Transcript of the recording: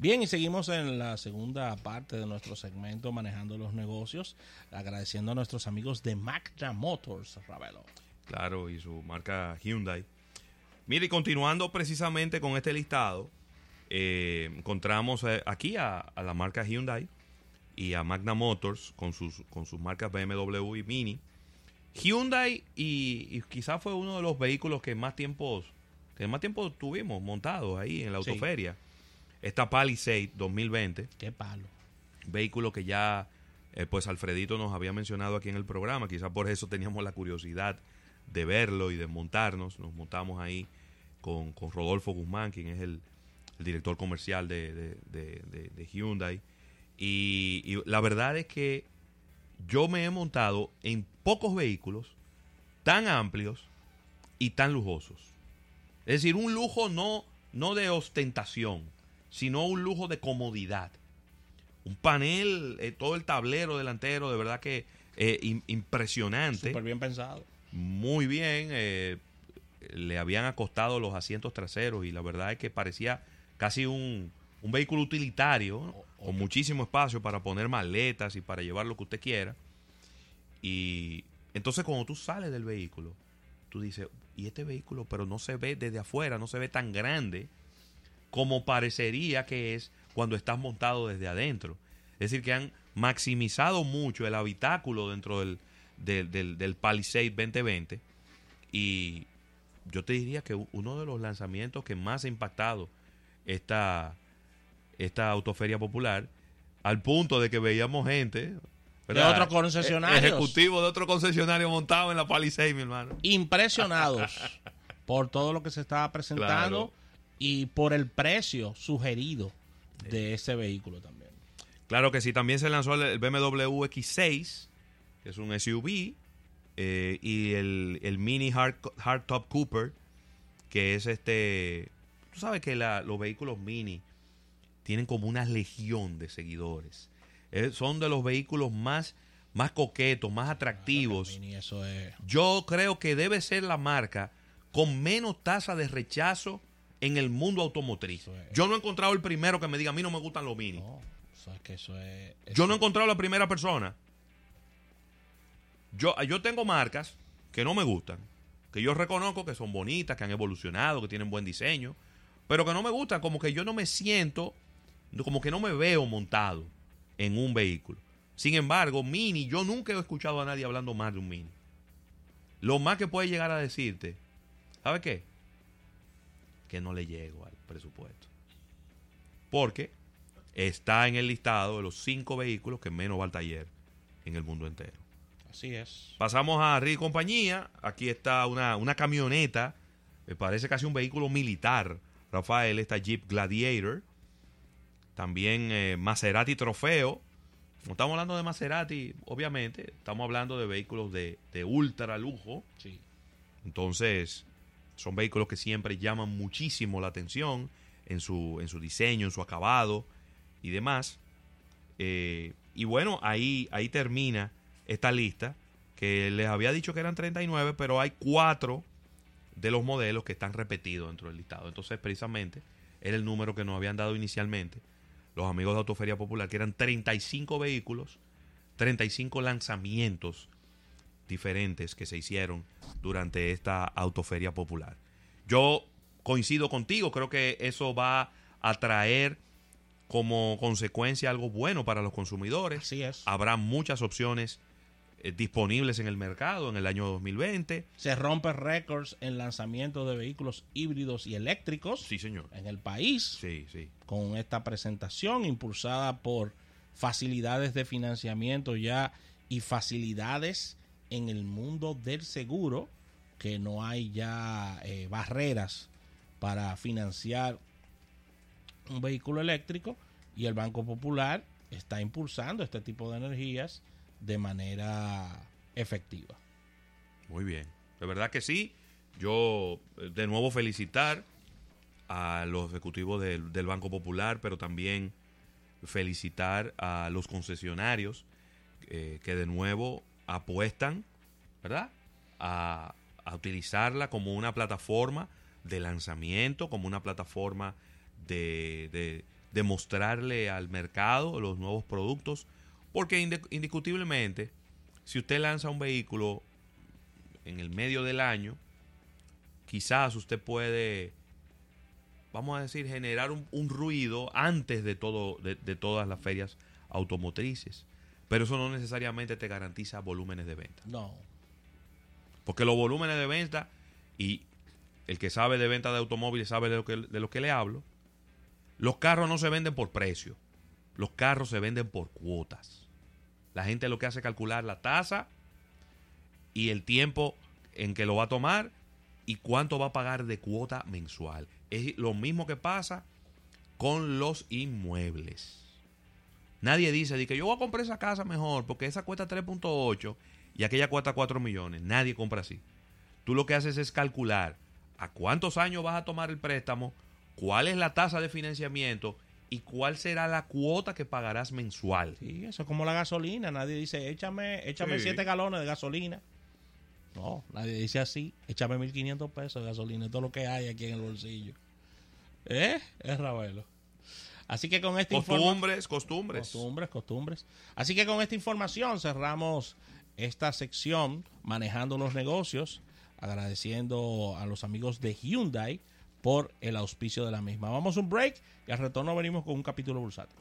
Bien, y seguimos en la segunda parte de nuestro segmento Manejando los Negocios, agradeciendo a nuestros amigos de Magna Motors, Ravelo. Claro, y su marca Hyundai. Mire, y continuando precisamente con este listado, eh, encontramos eh, aquí a, a la marca Hyundai y a Magna Motors con sus, con sus marcas BMW y Mini. Hyundai y, y quizás fue uno de los vehículos que más tiempo, que más tiempo tuvimos montados ahí en la Sí. Esta Palisade 2020, Qué palo. vehículo que ya eh, pues Alfredito nos había mencionado aquí en el programa, quizás por eso teníamos la curiosidad de verlo y de montarnos. Nos montamos ahí con, con Rodolfo Guzmán, quien es el, el director comercial de, de- de- de- de Hyundai. Y, y la verdad es que yo me he montado en pocos vehículos tan amplios y tan lujosos. Es decir, un lujo no, no de ostentación, sino un lujo de comodidad. Un panel, eh, todo el tablero delantero, de verdad que eh, im- impresionante. Súper bien pensado. Muy bien. eh, le habían acostado los asientos traseros y la verdad es que parecía casi un, un vehículo utilitario, ¿no? O- con muchísimo espacio para poner maletas y para llevar lo que usted quiera. Y entonces cuando tú sales del vehículo, tú dices, y este vehículo, pero no se ve desde afuera, no se ve tan grande como parecería que es cuando estás montado desde adentro. Es decir, que han maximizado mucho el habitáculo dentro del, del, del, del Palisade 2020 y yo te diría que uno de los lanzamientos que más ha impactado esta, esta autoferia popular, al punto de que veíamos gente... De otros concesionarios. E- Ejecutivo de otro concesionario montado en la Palisade, mi hermano. Impresionados por todo lo que se estaba presentando Claro. Y por el precio sugerido de ese vehículo también. Claro que sí, también se lanzó el- BMW X6, que es un SUV, eh, y el, el Mini Hard, Hardtop Cooper, que es este... Tú sabes que la- los vehículos Mini tienen como una legión de seguidores. Eh, son de los vehículos más, más coquetos, más atractivos. Mini, eso es. Yo creo que debe ser la marca con menos tasa de rechazo en el mundo automotriz. Es. Yo no he encontrado el primero que me diga, a mí no me gustan los Mini. No, eso es que eso es. Yo no he encontrado la primera persona. Yo, yo tengo marcas que no me gustan, que yo reconozco que son bonitas, que han evolucionado, que tienen buen diseño, pero que no me gustan, como que yo no me siento, como que no me veo montado en un vehículo. Sin embargo, Mini, yo nunca he escuchado a nadie hablando más de un Mini. Lo más que puede llegar a decirte, ¿sabe qué? Que no le llego al presupuesto. Porque está en el listado de los cinco vehículos que menos va al taller en el mundo entero. Así es. Pasamos a Ri Compañía. Aquí está una, una camioneta. Me parece casi un vehículo militar. Rafael, esta Jeep Gladiator. También eh, Maserati Trofeo. No estamos hablando de Maserati, obviamente. Estamos hablando de vehículos de, de ultra lujo. Sí. Entonces, son vehículos que siempre llaman muchísimo la atención en su, en su diseño, en su acabado y demás. Eh, y bueno, ahí, ahí termina esta lista que les había dicho que eran 39, pero hay cuatro de los modelos que están repetidos dentro del listado. Entonces, precisamente, era el número que nos habían dado inicialmente los amigos de Autoferia Popular, que eran 35 vehículos, 35 lanzamientos diferentes que se hicieron durante esta autoferia popular. Yo coincido contigo, creo que eso va a traer como consecuencia algo bueno para los consumidores. Así es. Habrá muchas opciones eh, disponibles en el mercado en el año 2020. Se rompe récords en lanzamiento de vehículos híbridos y eléctricos Sí, señor. en el país Sí, sí. con esta presentación impulsada por facilidades de financiamiento ya y facilidades en el mundo del seguro, que no hay ya eh, barreras para financiar un vehículo eléctrico y el Banco Popular está impulsando este tipo de energías de manera efectiva. Muy bien. De verdad que sí. Yo eh, de nuevo felicitar a los ejecutivos del, del Banco Popular, pero también felicitar a los concesionarios eh, que de nuevo apuestan, ¿verdad? A, a utilizarla como una plataforma de lanzamiento, como una plataforma de, de demostrarle al mercado los nuevos productos, porque indiscutiblemente, si usted lanza un vehículo en el medio del año, quizás usted puede, vamos a decir, generar un, ruido antes de, todo, de, de todas las ferias automotrices. Pero eso no necesariamente te garantiza volúmenes de venta. No. Porque los volúmenes de venta, y el que sabe de venta de automóviles sabe de lo que, de lo que le hablo, los carros no se venden por precio. Los carros se venden por cuotas. La gente lo que hace es calcular la tasa y el tiempo en que lo va a tomar y cuánto va a pagar de cuota mensual. Es lo mismo que pasa con los inmuebles. Nadie dice que yo voy a comprar esa casa mejor porque esa cuesta 3.8 y aquella cuesta 4 millones. Nadie compra así. Tú lo que haces es calcular a cuántos años vas a tomar el préstamo, cuál es la tasa de financiamiento y cuál será la cuota que pagarás mensual. Sí, eso es como la gasolina. Nadie dice, échame, échame 7 galones de gasolina. No, nadie dice así, échame 1.500 pesos de gasolina, todo lo que hay aquí en el bolsillo. ¿Eh? Es Ravelo. Así que con esta costumbres, costumbres. Costumbres, costumbres. Así que con esta información cerramos esta sección manejando los negocios, agradeciendo a los amigos de Hyundai por el auspicio de la misma. Vamos a un break y al retorno venimos con un capítulo bursátil.